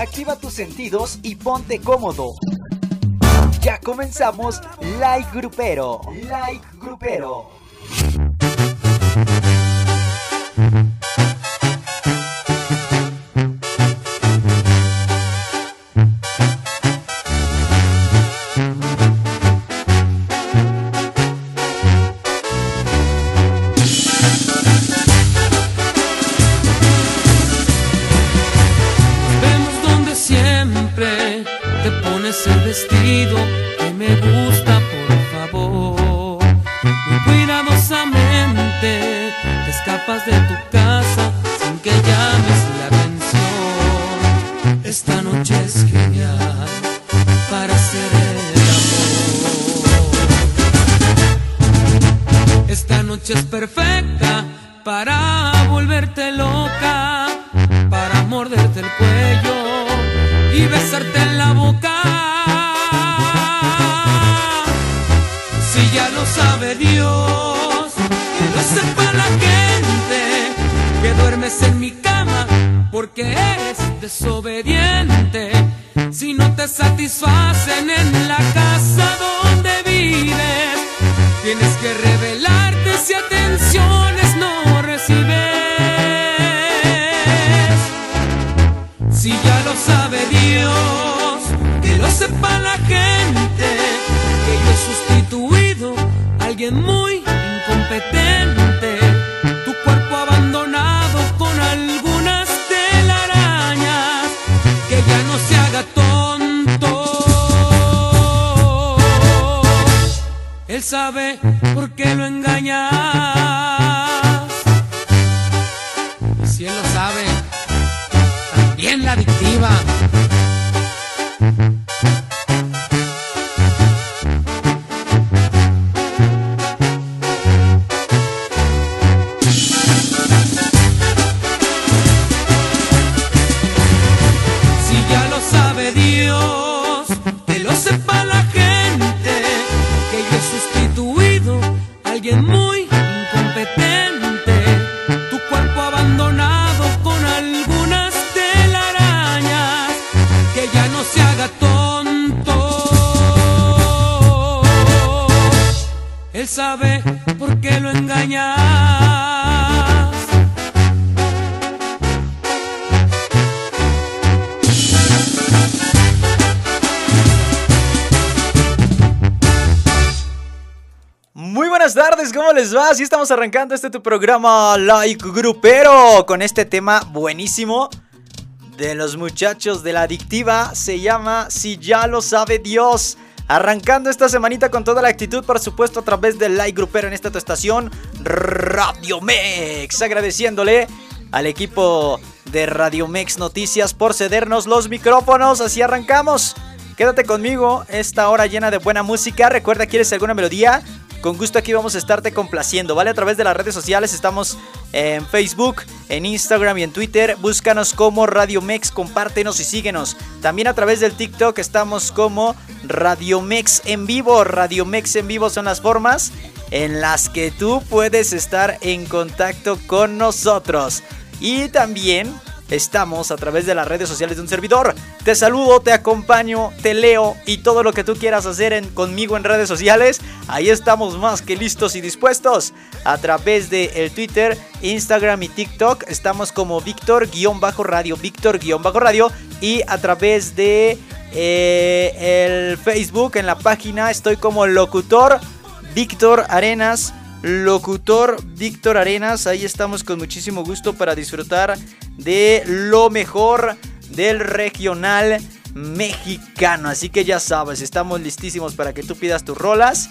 activa tus sentidos y ponte cómodo. Ya comenzamos Like Grupero. Like Grupero. Así arrancando este tu programa Like Grupero con este tema buenísimo de los muchachos de la adictiva. Se llama Si ya lo sabe Dios. Arrancando esta semanita con toda la actitud, por supuesto, a través del Like Grupero en esta tu estación Radio Mex. Agradeciéndole al equipo de Radio Mex Noticias por cedernos los micrófonos. Así arrancamos. Quédate conmigo esta hora llena de buena música. Recuerda, ¿quieres alguna melodía? Con gusto aquí vamos a estarte complaciendo, ¿vale? A través de las redes sociales estamos en Facebook, en Instagram y en Twitter. Búscanos como Radio Mex, compártenos y síguenos. También a través del TikTok estamos como Radio Mex en vivo. Radio Mex en vivo son las formas en las que tú puedes estar en contacto con nosotros. Y también Estamos a través de las redes sociales de un servidor. Te saludo, te acompaño, te leo y todo lo que tú quieras hacer conmigo en redes sociales. Ahí estamos más que listos y dispuestos. A través de el Twitter, Instagram y TikTok estamos como Víctor-radio, Víctor-radio. Y a través de eh, el Facebook, en la página, estoy como locutor Víctor Arenas locutor Víctor Arenas. Ahí estamos con muchísimo gusto para disfrutar de lo mejor del regional mexicano. Así que ya sabes, estamos listísimos para que tú pidas tus rolas.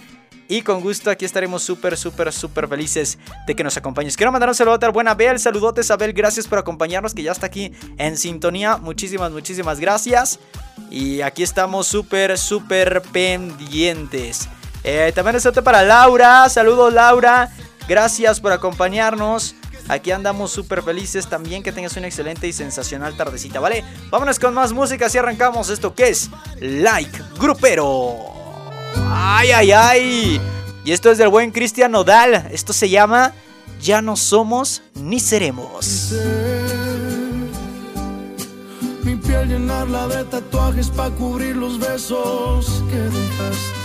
Y con gusto aquí estaremos súper, súper, súper felices de que nos acompañes. Quiero mandar un saludo a buena Abel. Saludotes, Abel. Gracias por acompañarnos, que ya está aquí en sintonía. Muchísimas, muchísimas gracias. Y aquí estamos súper, súper pendientes. Eh, también es para Laura. Saludos, Laura. Gracias por acompañarnos. Aquí andamos súper felices también. Que tengas una excelente y sensacional tardecita, ¿vale? Vámonos con más música. Así arrancamos esto que es Like Grupero. ¡Ay, ay, ay! Y esto es del buen Cristian Nodal. Esto se llama Ya no somos ni seremos. Mi piel llenarla de tatuajes para cubrir los besos que dejaste.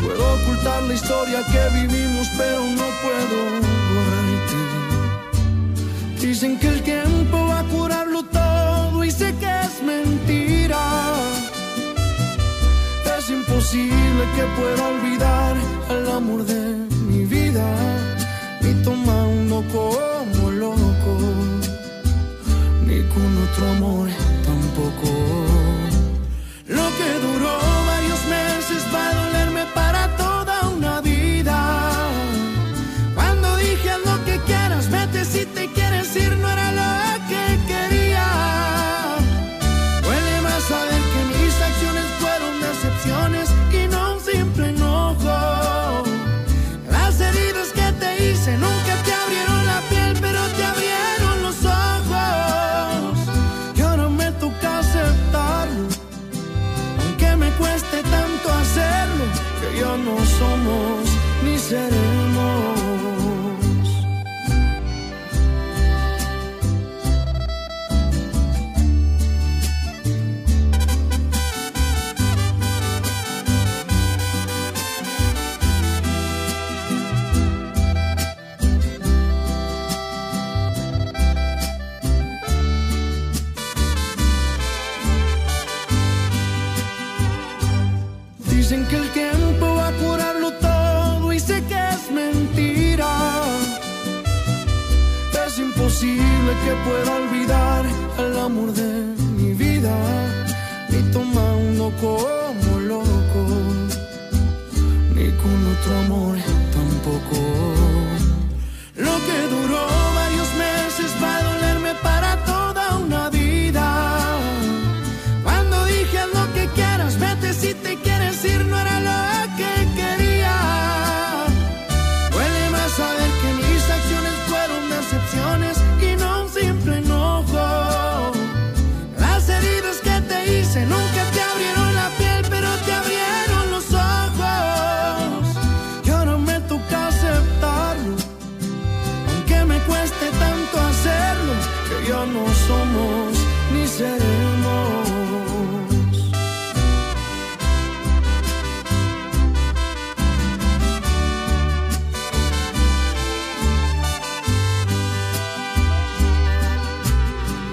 Puedo ocultar la historia que vivimos, pero no puedo. Dicen que el tiempo va a curarlo todo y sé que es mentira. Es imposible que pueda olvidar al amor de mi vida, ni tomando como loco, ni con otro amor tampoco. Lo que duró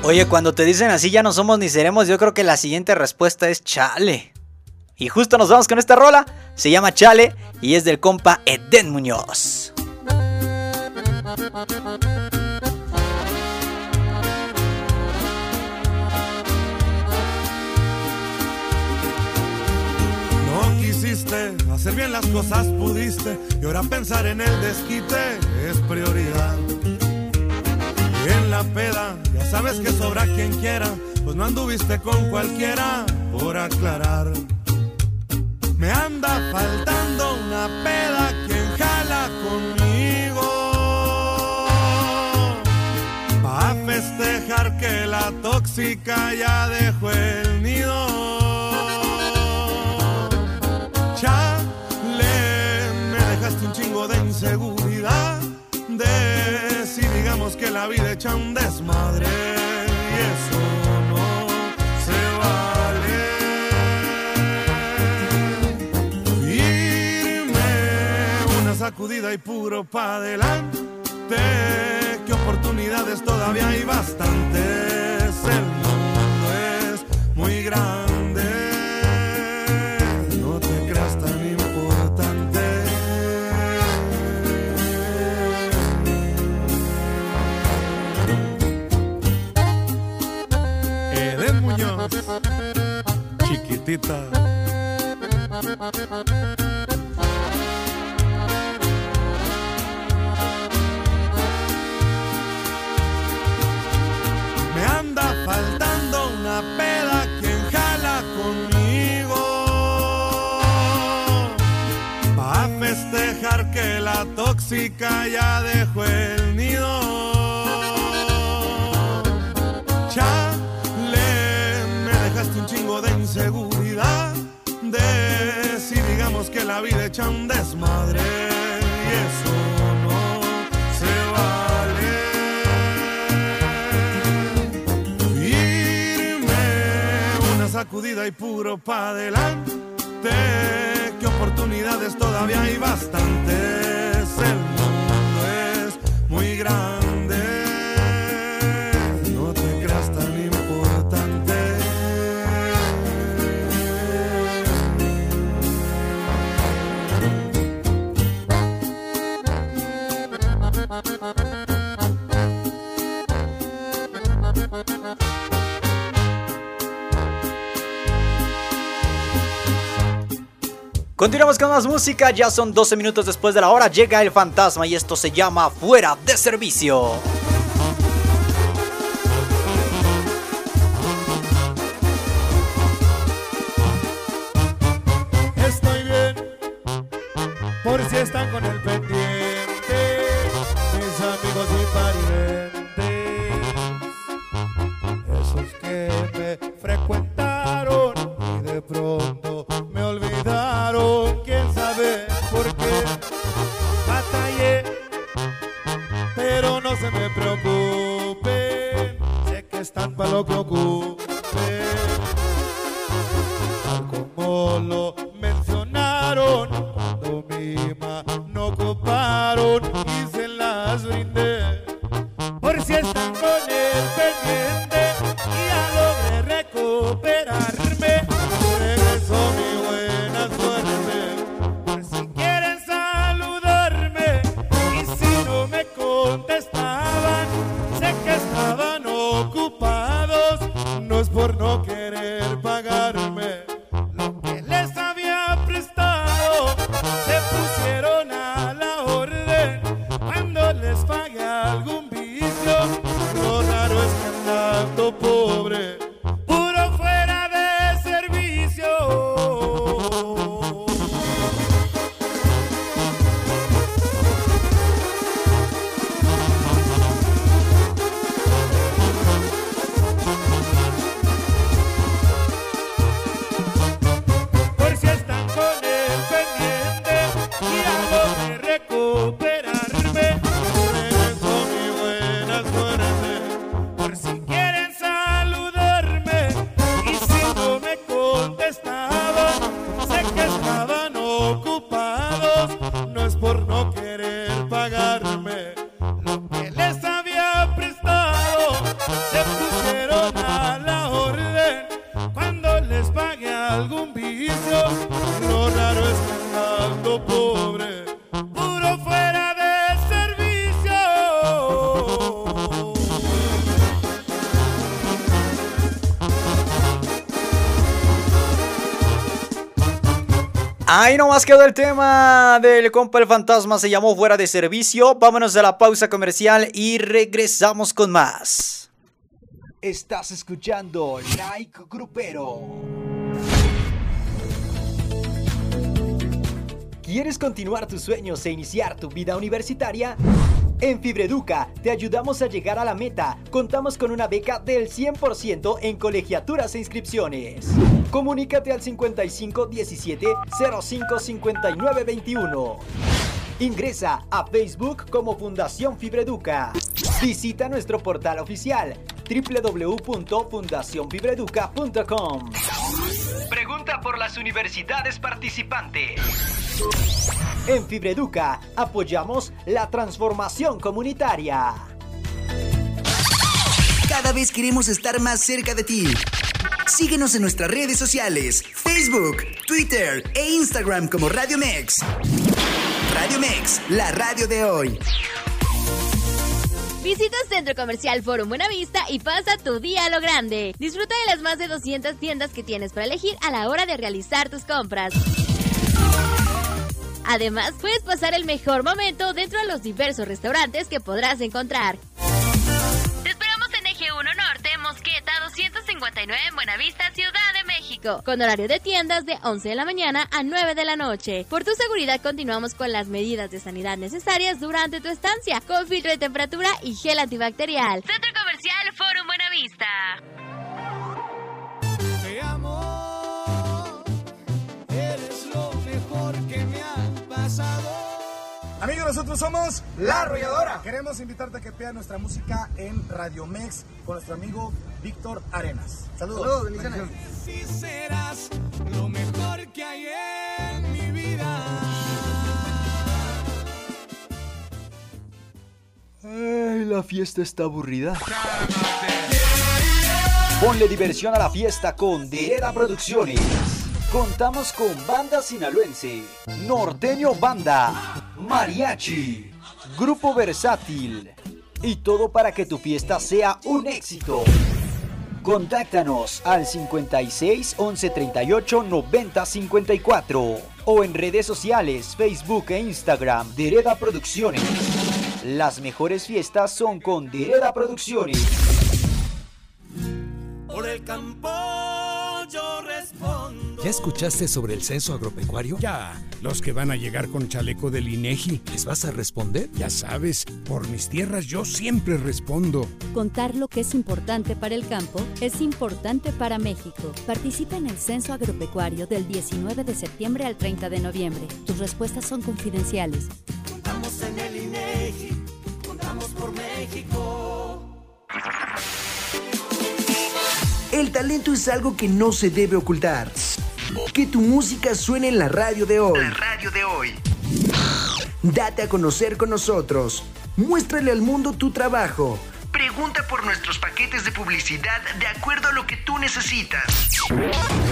Oye, cuando te dicen así ya no somos ni seremos, yo creo que la siguiente respuesta es chale. Y justo nos vamos con esta rola. Se llama Chale y es del compa Eden Muñoz. No quisiste hacer bien las cosas, pudiste. Y ahora pensar en el desquite es prioridad. En la peda, ya sabes que sobra quien quiera. Pues no anduviste con cualquiera por aclarar. Me anda faltando una peda quien jala conmigo. Pa' festejar que la tóxica ya dejó el nido. Chale, me dejaste un chingo de inseguridad. Digamos que la vida echa un desmadre. Y eso no se vale. Firme, una sacudida y puro pa' adelante. Que oportunidades todavía hay bastantes. El mundo es muy grande. Chiquitita. Me anda faltando una peda quien jala conmigo. Pa' festejar que la tóxica ya dejó el nido. la vida echa un desmadre y eso no se vale. Irme una sacudida y puro pa' adelante, que oportunidades todavía hay bastantes, el mundo es muy grande. Continuamos con más música, ya son 12 minutos después de la hora, llega el fantasma y esto se llama Fuera de Servicio. Ahí nomás quedó el tema del compa el fantasma, se llamó Fuera de Servicio. Vámonos a la pausa comercial y regresamos con más. Estás escuchando Like Grupero. ¿Quieres continuar tus sueños e iniciar tu vida universitaria? En Fibreduca te ayudamos a llegar a la meta. Contamos con una beca del 100% en colegiaturas e inscripciones. Comunícate al 55 17 05 59 21. Ingresa a Facebook como Fundación Fibreduca. Visita nuestro portal oficial www.fundacionfibreduca.com. Pregunta por las universidades participantes. En Fibreduca apoyamos la transformación comunitaria. Cada vez queremos estar más cerca de ti. Síguenos en nuestras redes sociales, Facebook, Twitter e Instagram como Radio Mex. Radio Mex, la radio de hoy. Visita Centro Comercial Forum Buenavista y pasa tu día a lo grande. Disfruta de las más de 200 tiendas que tienes para elegir a la hora de realizar tus compras. Además, puedes pasar el mejor momento dentro de los diversos restaurantes que podrás encontrar. Mosqueta 259 en Buenavista, Ciudad de México, con horario de tiendas de 11 de la mañana a 9 de la noche. Por tu seguridad continuamos con las medidas de sanidad necesarias durante tu estancia, con filtro de temperatura y gel antibacterial. Centro Comercial Forum Buenavista. Amigos, nosotros somos La Arrolladora. Queremos invitarte a que veas nuestra música en Radio Mex con nuestro amigo Víctor Arenas. Saludos. Saludos, bendiciones. Si serás lo mejor que hay en mi vida. Ay, la fiesta está aburrida. Ponle diversión a la fiesta con Direda Producciones. Contamos con Banda Sinaloense, Norteño Banda, Mariachi, Grupo Versátil y todo para que tu fiesta sea un éxito. Contáctanos al 56 11 38 90 54 o en redes sociales Facebook e Instagram Direda Producciones. Las mejores fiestas son con Direda Producciones. Por el campo. ¿Ya escuchaste sobre el censo agropecuario? Ya, los que van a llegar con chaleco del INEGI. ¿Les vas a responder? Ya sabes, por mis tierras yo siempre respondo. Contar lo que es importante para el campo es importante para México. Participa en el censo agropecuario del 19 de septiembre al 30 de noviembre. Tus respuestas son confidenciales. Contamos en el INEGI, contamos por México. El talento es algo que no se debe ocultar. Que tu música suene en la radio de hoy. La radio de hoy. Date a conocer con nosotros. Muéstrale al mundo tu trabajo. Pregunta por nuestros paquetes de publicidad de acuerdo a lo que tú necesitas.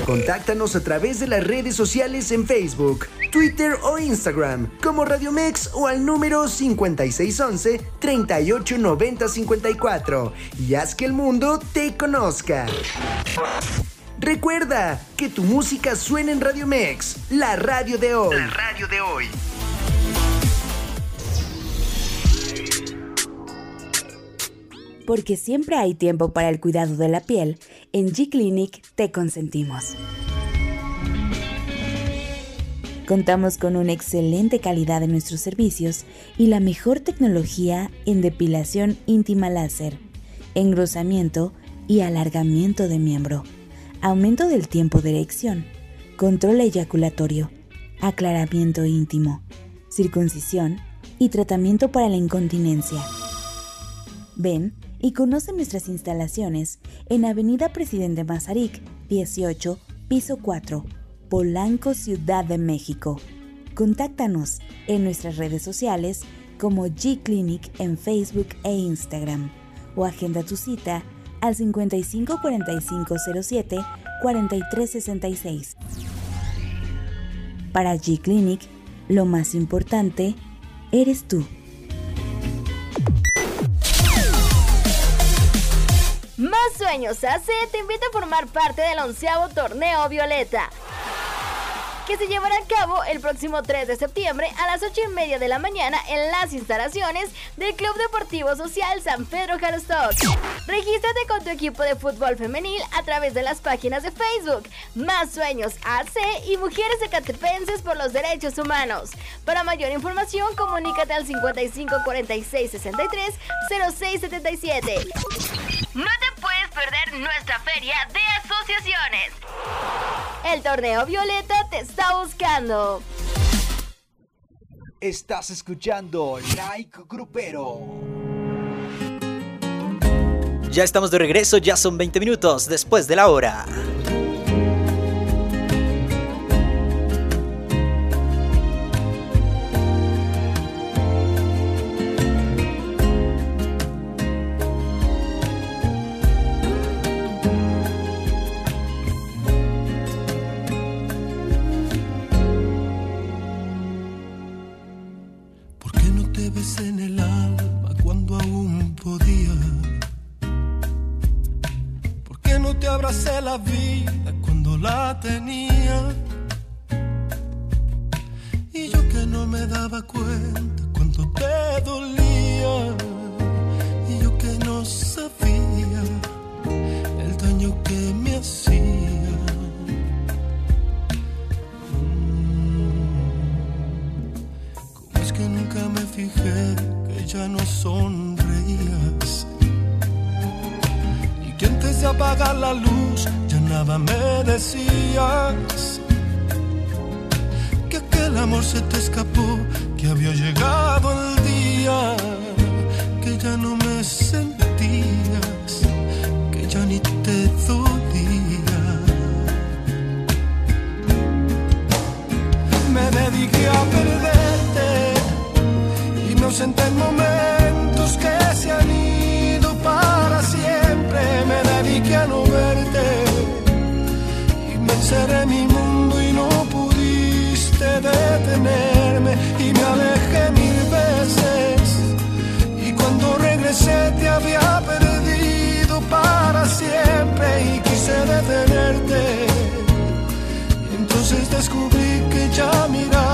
Contáctanos a través de las redes sociales en Facebook, Twitter o Instagram como Radio Mex o al número 5611 389054 y haz que el mundo te conozca. Recuerda que tu música suena en Radio Mex, la radio de hoy. La radio de hoy. Porque siempre hay tiempo para el cuidado de la piel, en G-Clinic te consentimos. Contamos con una excelente calidad en nuestros servicios y la mejor tecnología en depilación íntima láser, engrosamiento y alargamiento de miembro, aumento del tiempo de erección, control eyaculatorio, aclaramiento íntimo, circuncisión y tratamiento para la incontinencia. Ven y conoce nuestras instalaciones en Avenida Presidente Mazarik, 18, piso 4, Polanco, Ciudad de México. Contáctanos en nuestras redes sociales como G-Clinic en Facebook e Instagram o agenda tu cita al 55 45 07 43 66. Para G-Clinic, lo más importante eres tú. Más Sueños AC te invita a formar parte del onceavo torneo Violeta que se llevará a cabo el próximo 3 de septiembre a las 8 y media de la mañana en las instalaciones del Club Deportivo Social San Pedro Jalostoc. Regístrate con tu equipo de fútbol femenil a través de las páginas de Facebook Más Sueños AC y Mujeres Ecatepenses por los Derechos Humanos. Para mayor información, comunícate al 55 46 63 06 77. No te puedes perder nuestra feria de asociaciones. El torneo Violeta te está buscando. Estás escuchando Like Grupero. Ya estamos de regreso, ya son 20 minutos después de la hora. Entonces descubrí que ya mirar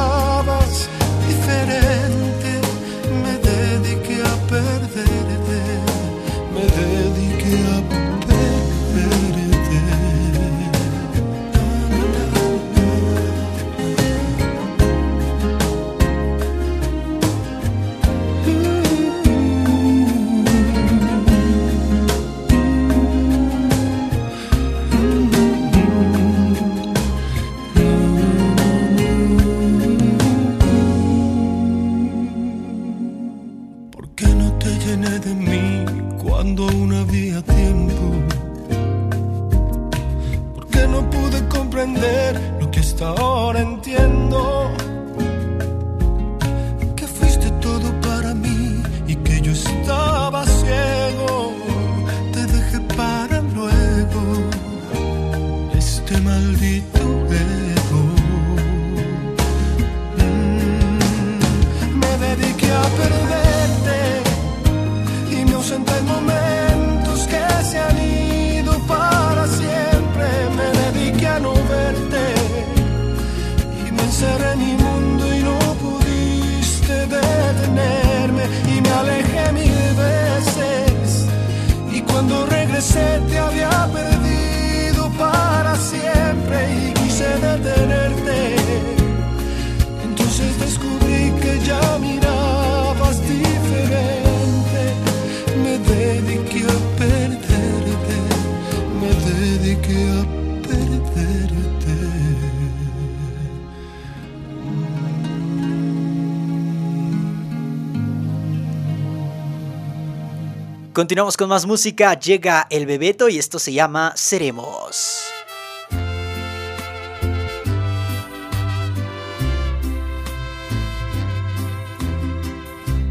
Continuamos con más música. Llega el Bebeto y esto se llama Seremos.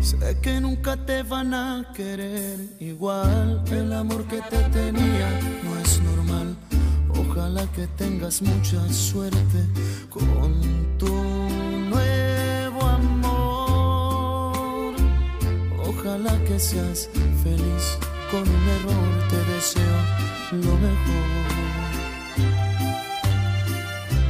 Sé que nunca te van a querer igual. El amor que te tenía no es normal. Ojalá que tengas mucha suerte con tu nuevo Ojalá que seas feliz, con un error te deseo lo mejor.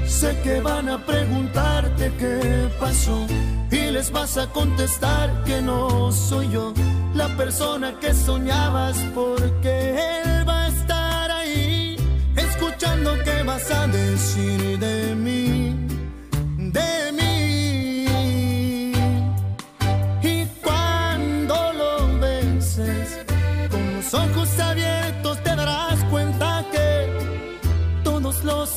Sé que van a preguntarte qué pasó y les vas a contestar que no soy yo la persona que soñabas porque él va a estar ahí escuchando qué vas a decir de él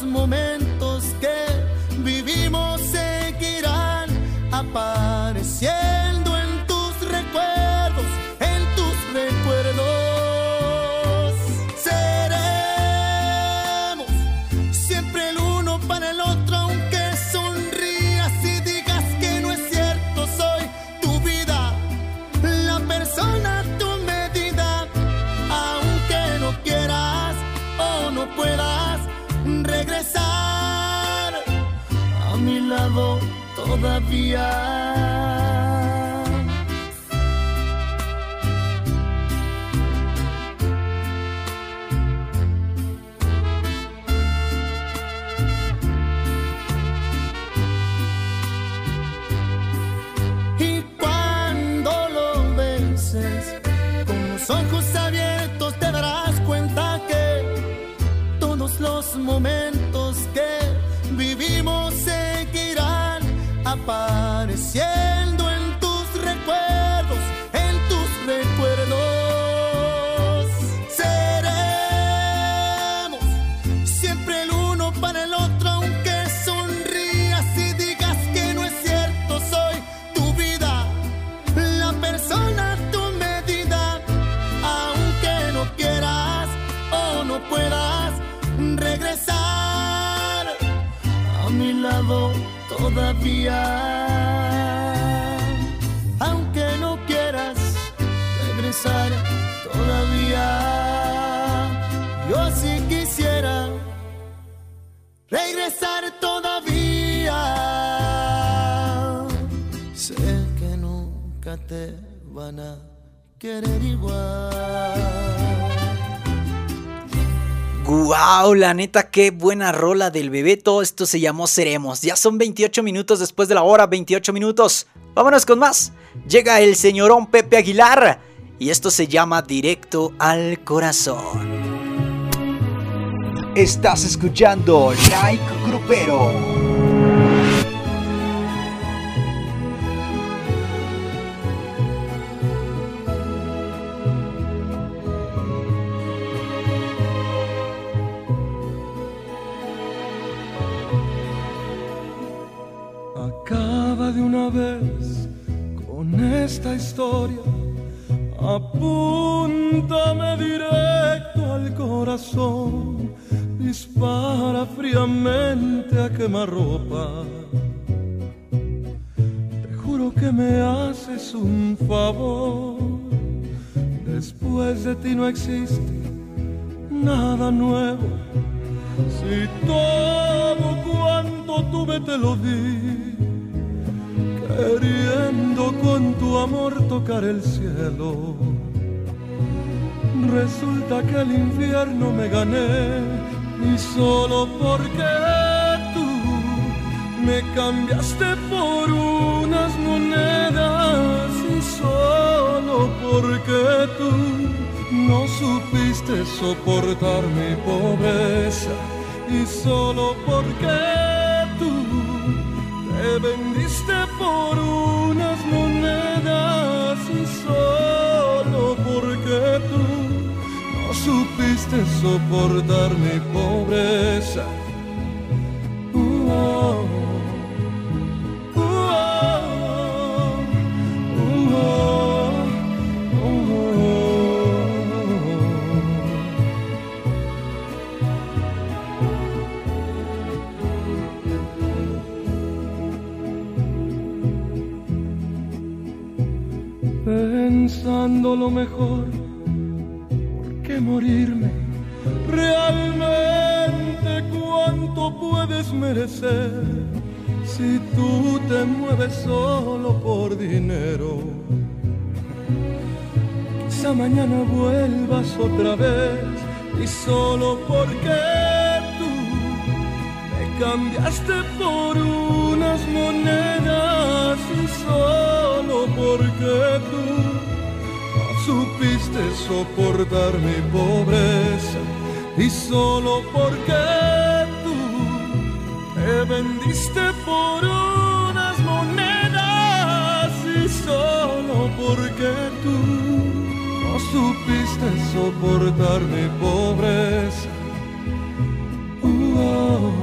momentos que vivimos seguirán apareciendo. todavía. Y cuando lo vences con los ojos abiertos te darás cuenta que todos los momentos Aunque no quieras regresar todavía, yo sí quisiera regresar todavía. Sé que nunca te van a querer igual. Wow, la neta, qué buena rola del Bebeto. Esto se llamó Seremos. Ya son 28 minutos después de la hora, 28 minutos. Vámonos con más. Llega el señorón Pepe Aguilar. Y esto se llama Directo al Corazón. Estás escuchando Like Grupero. Pensando lo mejor, ¿por qué morirme? Realmente cuánto puedes merecer si tú te mueves solo por dinero. Quizá mañana vuelvas otra vez y solo porque tú me cambiaste por unas monedas y solo porque tú no supiste soportar mi pobreza y solo porque tú me vendiste por unas monedas y solo porque tú no supiste soportar mi pobreza. Uh, oh.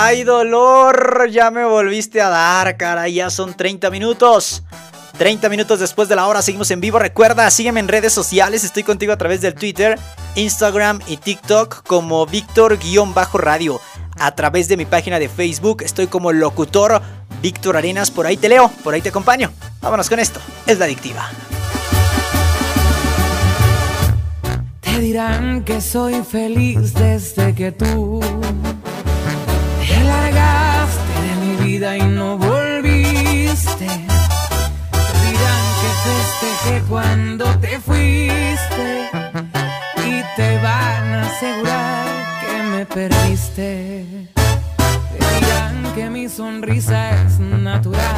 ¡Ay, dolor! Ya me volviste a dar, cara. Ya son 30 minutos. 30 minutos después de la hora seguimos en vivo. Recuerda, sígueme en redes sociales. Estoy contigo a través del Twitter, Instagram y TikTok como Víctor-Radio. A través de mi página de Facebook estoy como locutor Víctor Arenas. Por ahí te leo, por ahí te acompaño. Vámonos con esto. Es la adictiva. Te dirán que soy feliz desde que tú y no volviste. Te dirán que festejé cuando te fuiste y te van a asegurar que me perdiste. Te dirán que mi sonrisa es natural.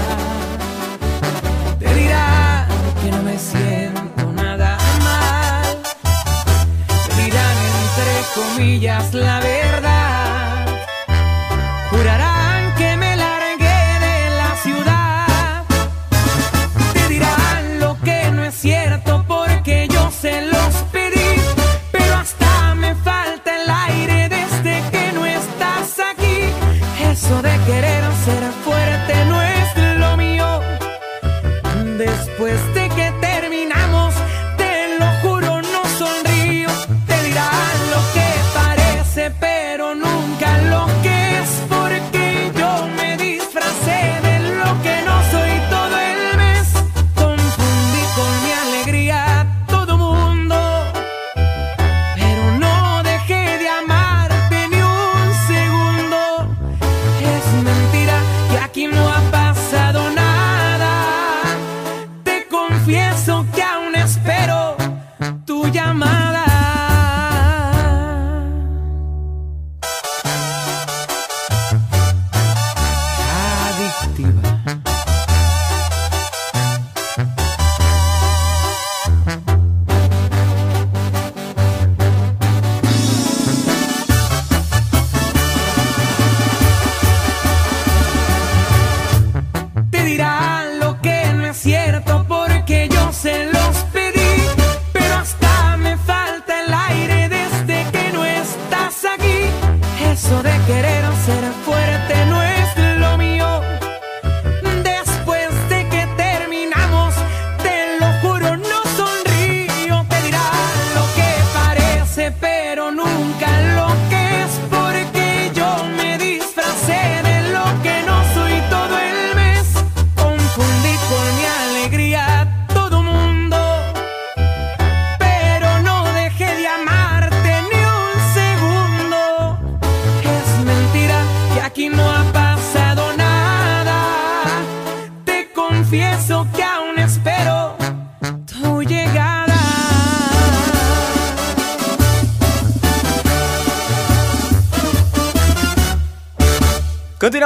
Te dirán que no me siento nada mal. Te dirán entre comillas la verdad.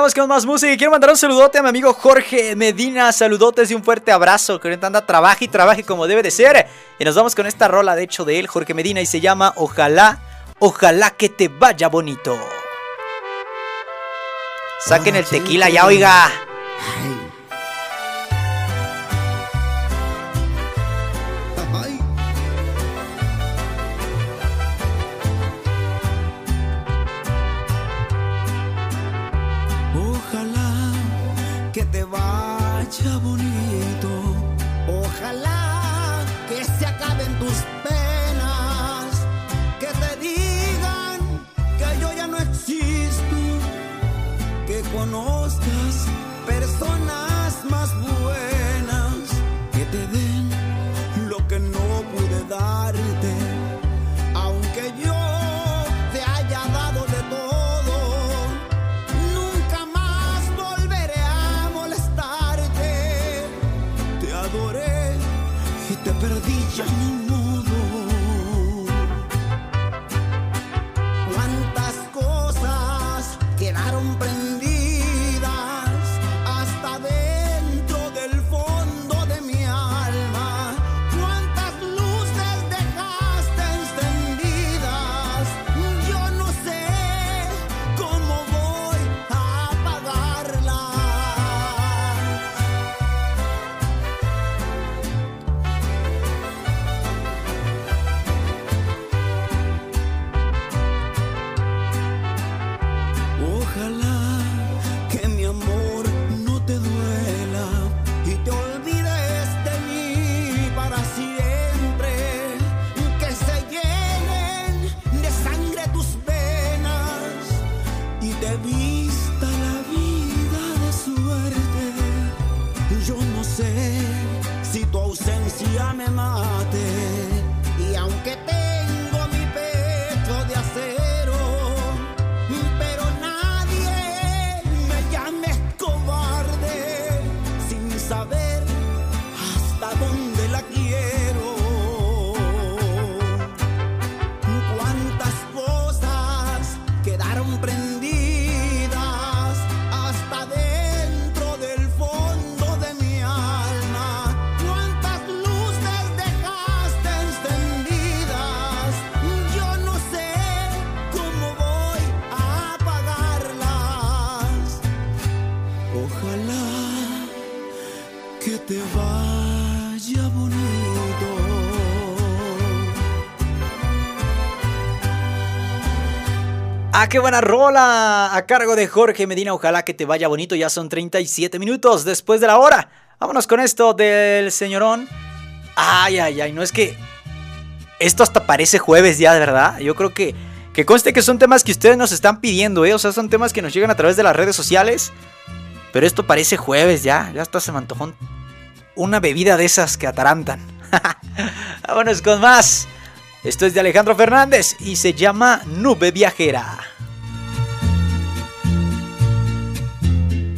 Continuamos con más música y quiero mandar un saludote a mi amigo Jorge Medina. Saludotes y un fuerte abrazo. Que ahorita anda, trabaje y trabaje como debe de ser. Y nos vamos con esta rola, de hecho, de él, Jorge Medina, y se llama Ojalá, ojalá que te vaya bonito. Saquen el tequila ya, oiga. Te perdí ya ni Ah, qué buena rola a cargo de Jorge Medina. Ojalá que te vaya bonito. Ya son 37 minutos después de la hora. Vámonos con esto del señorón. Ay, ay, ay. No es que esto hasta parece jueves ya, de verdad. Yo creo que que conste que son temas que ustedes nos están pidiendo, ¿eh? O sea, son temas que nos llegan a través de las redes sociales. Pero esto parece jueves ya. Ya hasta se me una bebida de esas que atarantan. Vámonos con más. Esto es de Alejandro Fernández y se llama Nube Viajera.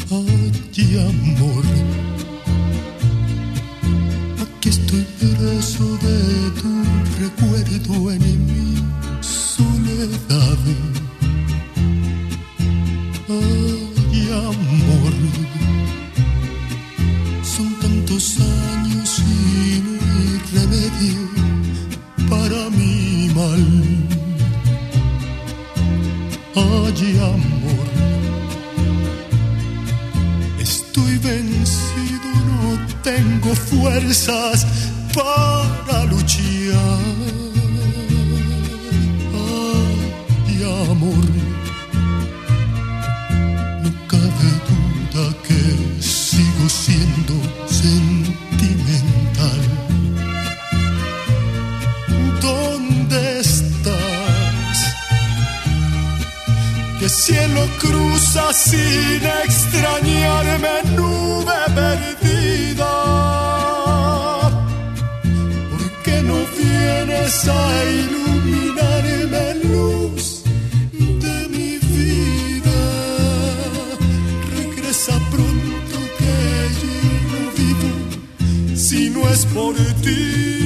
Ay, amor, aquí estoy preso de tu recuerdo en mi soledad. Ay, amor, son tantos años y no hay remedio mal. Amor. Estoy vencido, no tengo fuerzas para luchar. Ay, amor, no cabe duda que sigo siendo sentimental. ¿Dónde estás? Que cielo cruza sin extrañarme, nube perdida. ¿Por qué no vienes a iluminarme, luz de mi vida? Regresa pronto que yo no vivo si no es por ti.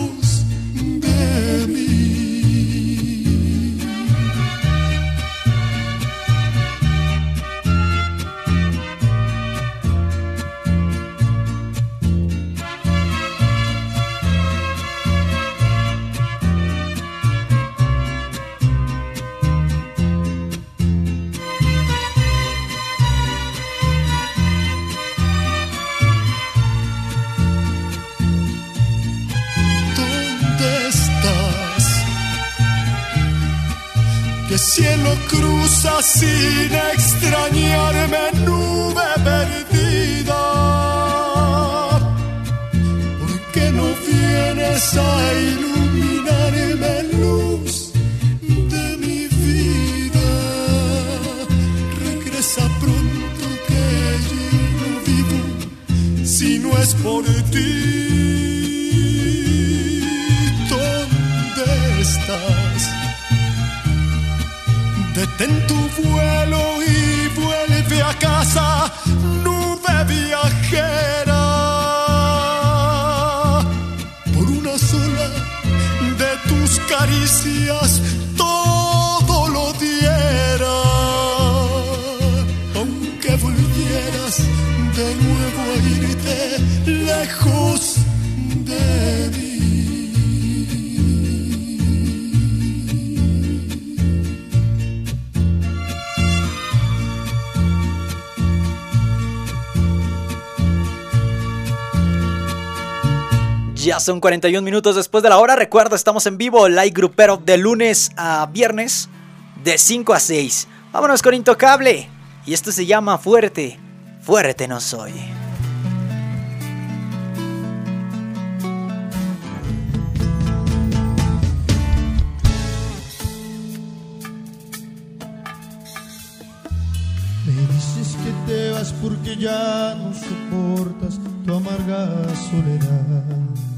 cruza caricias todo son 41 minutos después de la hora. Recuerda, estamos en vivo, Live Grupero, de lunes a viernes, de 5 a 6. Vámonos con Intocable. Y esto se llama Fuerte. Fuerte no soy. Me dices que te vas porque ya no soportas tu amarga soledad.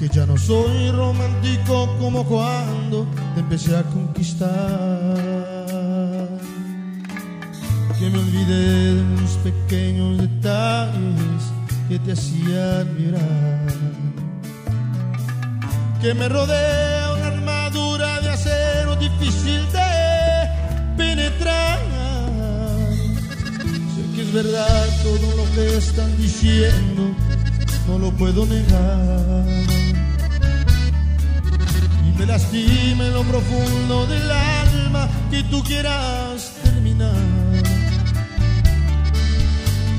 Que ya no soy romántico como cuando te empecé a conquistar. Que me olvidé de los pequeños detalles que te hacían mirar. Que me rodea una armadura de acero difícil de penetrar. Sé que es verdad todo lo que están diciendo, no lo puedo negar. Y me lastima en lo profundo del alma que tú quieras terminar.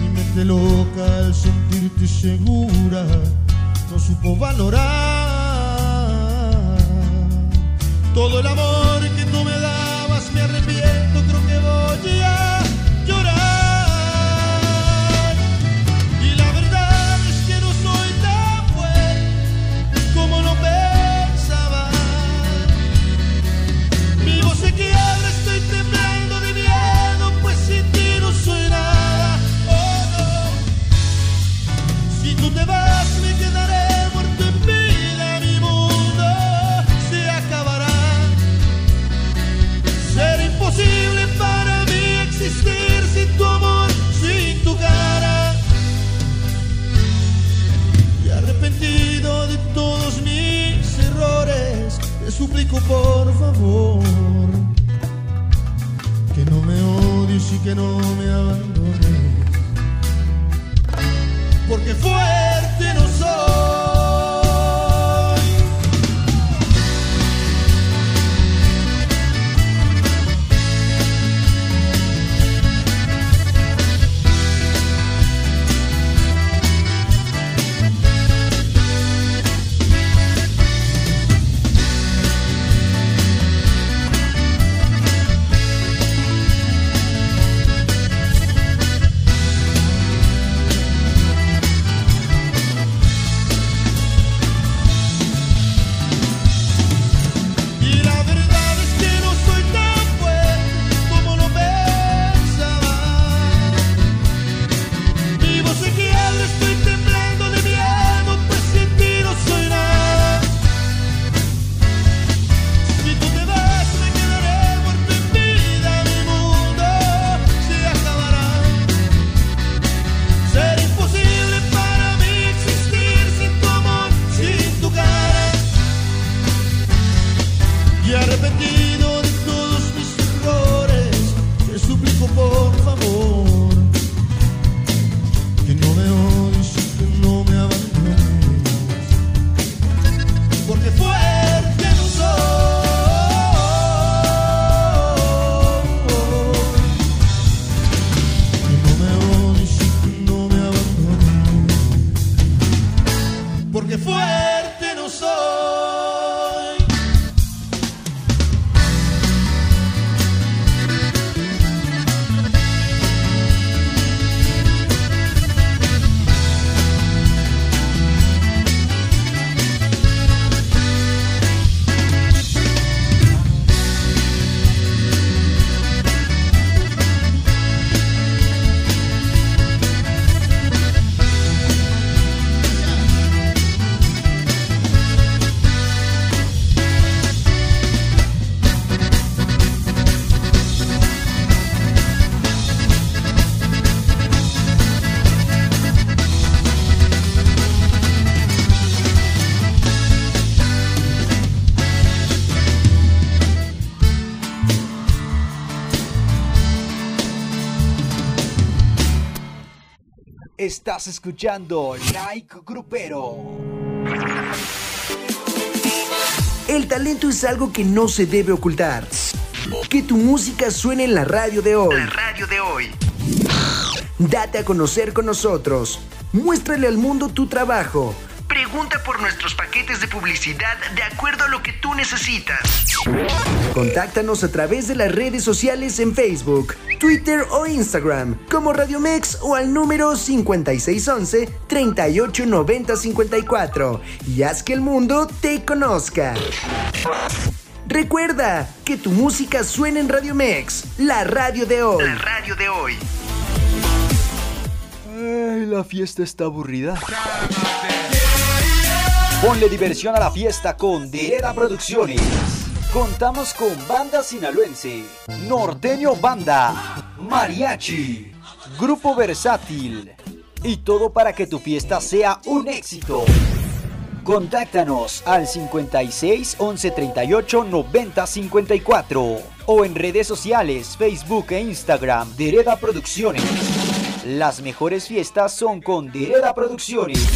Mi mente loca al sentirte segura no supo valorar todo el amor que tú me dabas. Me arrepiento, creo que voy a Estás escuchando Like Grupero. El talento es algo que no se debe ocultar. Que tu música suene en la radio de hoy. La radio de hoy. Date a conocer con nosotros. Muéstrale al mundo tu trabajo. Pregunta por nuestros paquetes de publicidad de acuerdo a lo que tú necesitas. Contáctanos a través de las redes sociales en Facebook, Twitter o Instagram, como Radio Mex o al número 5611-389054 y haz que el mundo te conozca. Recuerda que tu música suena en Radio Mex, la radio de hoy. La radio de hoy. Ay, la fiesta está aburrida. Ponle diversión a la fiesta con Direda Producciones. Contamos con Banda Sinaloense, Norteño Banda, Mariachi, Grupo Versátil y todo para que tu fiesta sea un éxito. Contáctanos al 56 11 38 90 54 o en redes sociales Facebook e Instagram Direda Producciones. Las mejores fiestas son con Direda Producciones.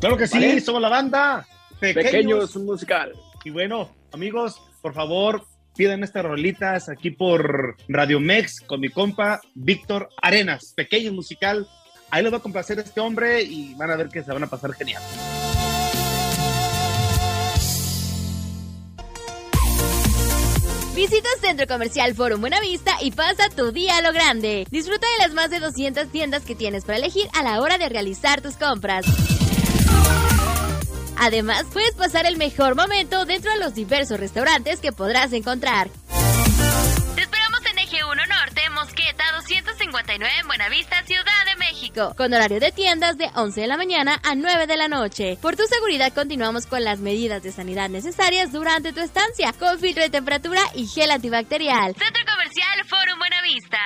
Claro que sí, ¿Vale? somos la banda. Pequeños. Pequeños musical. Y bueno, amigos, por favor, piden estas rolitas aquí por Radio Mex con mi compa Víctor Arenas. Pequeño musical. Ahí les va a complacer este hombre y van a ver que se van a pasar genial. Visita Centro Comercial Forum Buenavista y pasa tu día a lo grande. Disfruta de las más de 200 tiendas que tienes para elegir a la hora de realizar tus compras. Además, puedes pasar el mejor momento dentro de los diversos restaurantes que podrás encontrar. Te esperamos en Eje 1 Norte, Mosqueta 259 en Buenavista, Ciudad de México, con horario de tiendas de 11 de la mañana a 9 de la noche. Por tu seguridad continuamos con las medidas de sanidad necesarias durante tu estancia, con filtro de temperatura y gel antibacterial. Centro Comercial Forum Buenavista.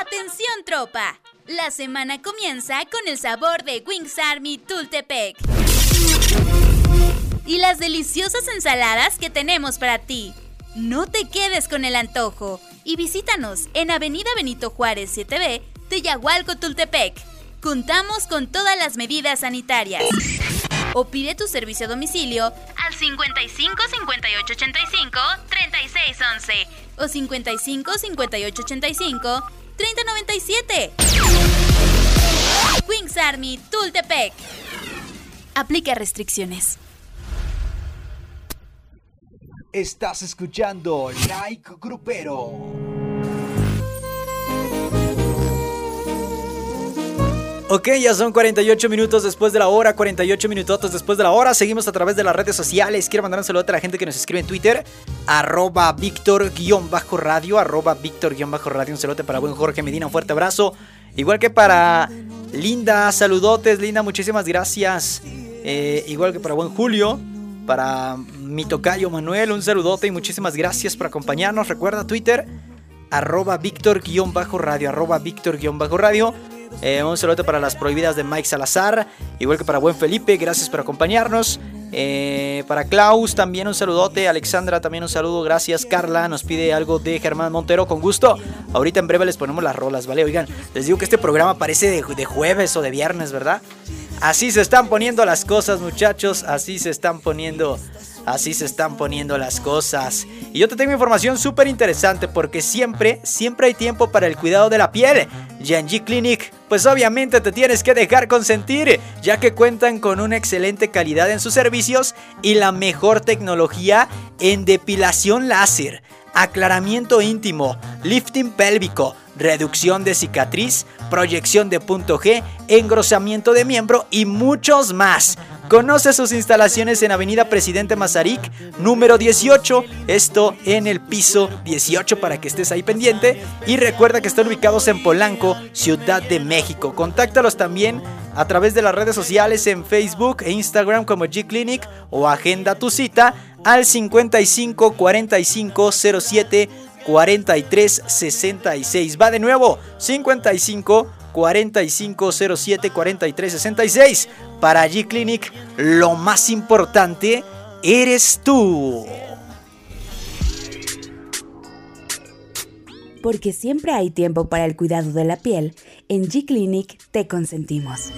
Atención tropa, la semana comienza con el sabor de Wings Army Tultepec. Y las deliciosas ensaladas que tenemos para ti. No te quedes con el antojo y visítanos en Avenida Benito Juárez 7B, Teyahualco, Tultepec. Contamos con todas las medidas sanitarias. O pide tu servicio a domicilio al 55 58 85 36 11 o 55 58 85 3097. Wings Army Tultepec. Aplica restricciones. Estás escuchando Like Grupero. Ok, ya son 48 minutos después de la hora, 48 minutos después de la hora. Seguimos a través de las redes sociales. Quiero mandar un saludo a la gente que nos escribe en Twitter. Arroba Víctor-radio, arroba Víctor-radio. Un saludo para buen Jorge Medina, un fuerte abrazo. Igual que para Linda, saludotes, Linda, muchísimas gracias. Eh, igual que para buen Julio, para mi tocayo Manuel, un saludote y muchísimas gracias por acompañarnos. Recuerda Twitter, arroba Víctor-radio, arroba Víctor-radio. Eh, un saludo para las prohibidas de Mike Salazar. Igual que para Buen Felipe, gracias por acompañarnos. Eh, para Klaus también un saludote. Alexandra también un saludo. Gracias. Carla nos pide algo de Germán Montero con gusto. Ahorita en breve les ponemos las rolas, ¿vale? Oigan, les digo que este programa parece de, jueves o de viernes, ¿verdad? Así se están poniendo las cosas, muchachos. Así se están poniendo Así se están poniendo las cosas. Y yo te tengo información súper interesante porque siempre, siempre hay tiempo para el cuidado de la piel. G Clinic, pues obviamente te tienes que dejar consentir, ya que cuentan con una excelente calidad en sus servicios y la mejor tecnología en depilación láser, aclaramiento íntimo, lifting pélvico, reducción de cicatriz, proyección de punto G, engrosamiento de miembro y muchos más. Conoce sus instalaciones en Avenida Presidente Mazarik, número 18, esto en el piso 18 para que estés ahí pendiente. Y recuerda que están ubicados en Polanco, Ciudad de México. Contáctalos también a través de las redes sociales en Facebook e Instagram como G-Clinic o agenda tu cita al 55 45 07 43 66. Va de nuevo, 55 4507 4366. Para G-Clinic, lo más importante eres tú. Porque siempre hay tiempo para el cuidado de la piel, en G-Clinic te consentimos.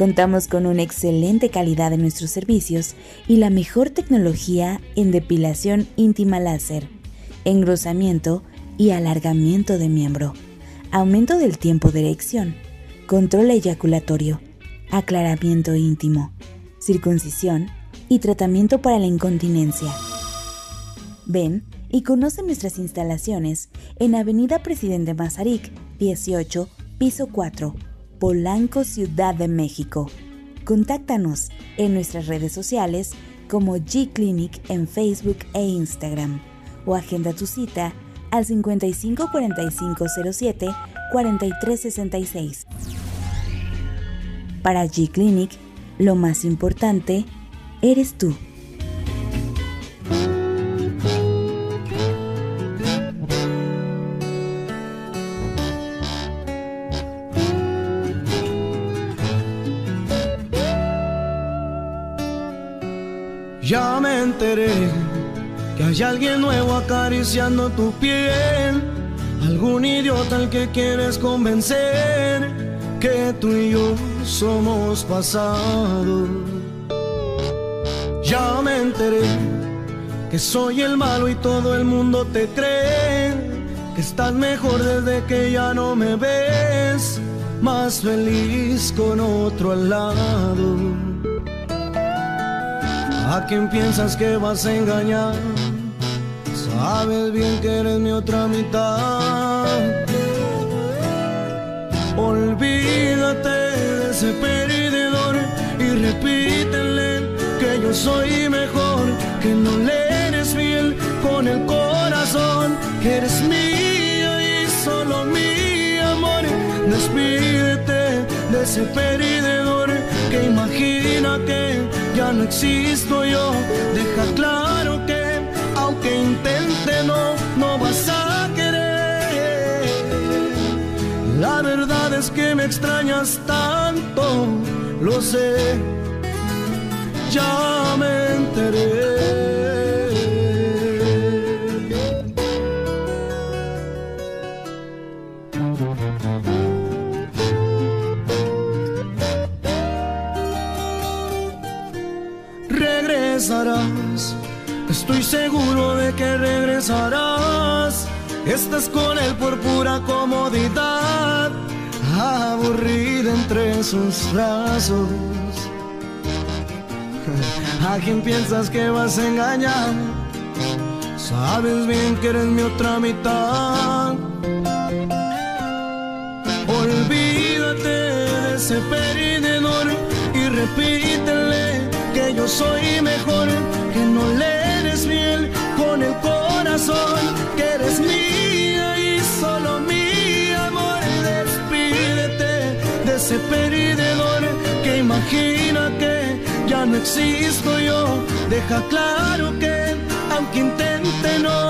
Contamos con una excelente calidad en nuestros servicios y la mejor tecnología en depilación íntima láser, engrosamiento y alargamiento de miembro, aumento del tiempo de erección, control eyaculatorio, aclaramiento íntimo, circuncisión y tratamiento para la incontinencia. Ven y conoce nuestras instalaciones en Avenida Presidente Mazarik, 18, piso 4, Polanco, Ciudad de México. Contáctanos en nuestras redes sociales como G-Clinic en Facebook e Instagram o agenda tu cita al 55 45 07 43 66. Para G-Clinic, lo más importante eres tú. Acariciando tu piel, algún idiota al que quieres convencer que tú y yo somos pasado. Ya me enteré que soy el malo y todo el mundo te cree que estás mejor desde que ya no me ves, más feliz con otro al lado. ¿A quién piensas que vas a engañar? Sabes bien que eres mi otra mitad. Olvídate de ese perdedor y repítele que yo soy mejor, que no le eres fiel con el corazón, que eres mía y solo mi amor. Despídete de ese perdedor que imagina que ya no existo yo. Deja claro que me extrañas tanto, lo sé, ya me enteré. Regresarás Estoy seguro de que regresarás. Estás con él por pura comodidad, aburrida entre sus brazos. ¿A quién piensas que vas a engañar? Sabes bien que eres mi otra mitad. Olvídate de ese perdedor y repítele que yo soy mejor, que no le con el corazón, que eres mía ese perdedor que imagina que ya no existo yo. Deja claro que aunque intente no,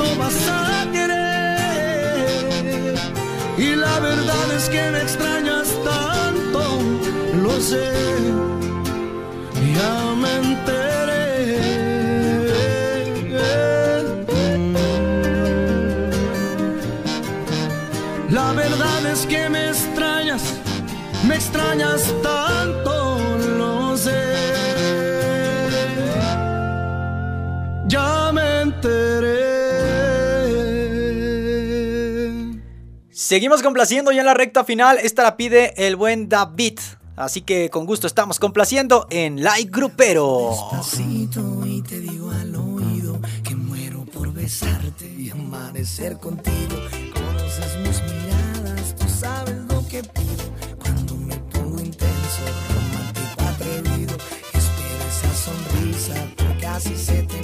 no vas a querer. Y la verdad es que me extrañas tanto, lo sé, ya me enteré. Extrañas tanto, lo sé. Ya me enteré. Seguimos complaciendo ya en la recta final. Esta la pide el buen David. Así que con gusto estamos complaciendo en Like Grupero. Despacito y te digo al oído que muero por besarte y amanecer contigo. Conoces mis miradas, tú sabes lo que pido. Así se. Te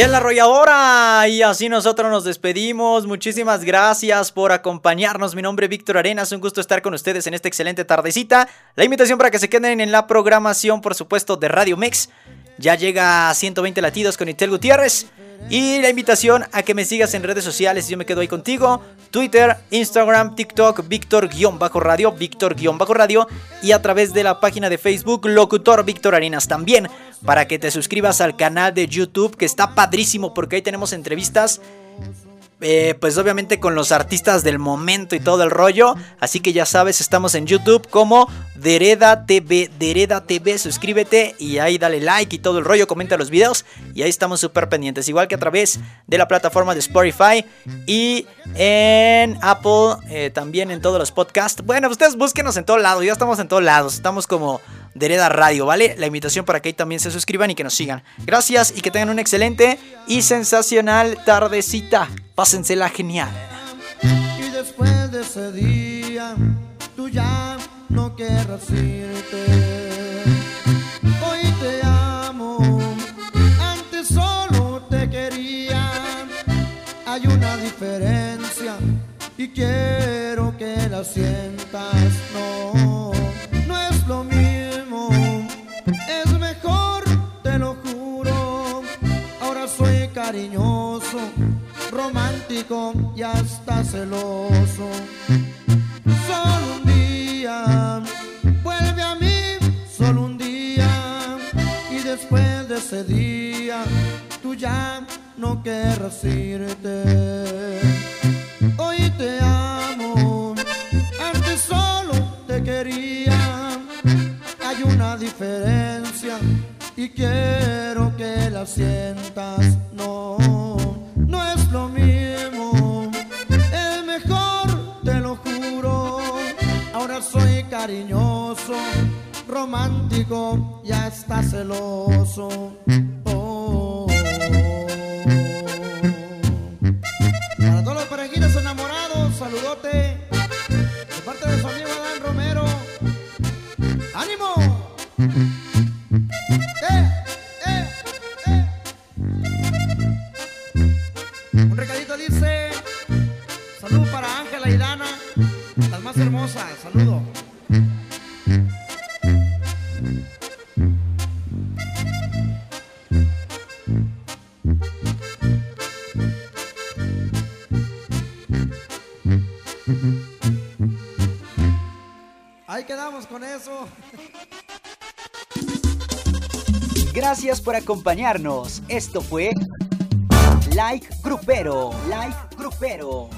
Y en la arrolladora. Y así nosotros nos despedimos. Muchísimas gracias por acompañarnos. Mi nombre es Víctor Arenas. Un gusto estar con ustedes en esta excelente tardecita. La invitación para que se queden en la programación, por supuesto, de Radio Mex. Ya llega a 120 latidos con Itel Gutiérrez. Y la invitación a que me sigas en redes sociales. Yo me quedo ahí contigo. Twitter, Instagram, TikTok, Víctor-Radio, Víctor-Radio. Y a través de la página de Facebook, Locutor Víctor Arenas también. Para que te suscribas al canal de YouTube, que está padrísimo porque ahí tenemos entrevistas. Eh, pues obviamente con los artistas del momento y todo el rollo. Así que ya sabes, estamos en YouTube como Dereda TV. Dereda TV, suscríbete y ahí dale like y todo el rollo, comenta los videos. Y ahí estamos súper pendientes. Igual que a través de la plataforma de Spotify y en Apple, eh, también en todos los podcasts. Bueno, ustedes búsquenos en todos lados, ya estamos en todos lados. Estamos como Dereda Radio, ¿vale? La invitación para que ahí también se suscriban y que nos sigan. Gracias y que tengan una excelente y sensacional tardecita. Pásensela genial. Y después de ese día, tú ya no querrás irte. Acompañarnos. Esto fue Like Grupero. Like Grupero.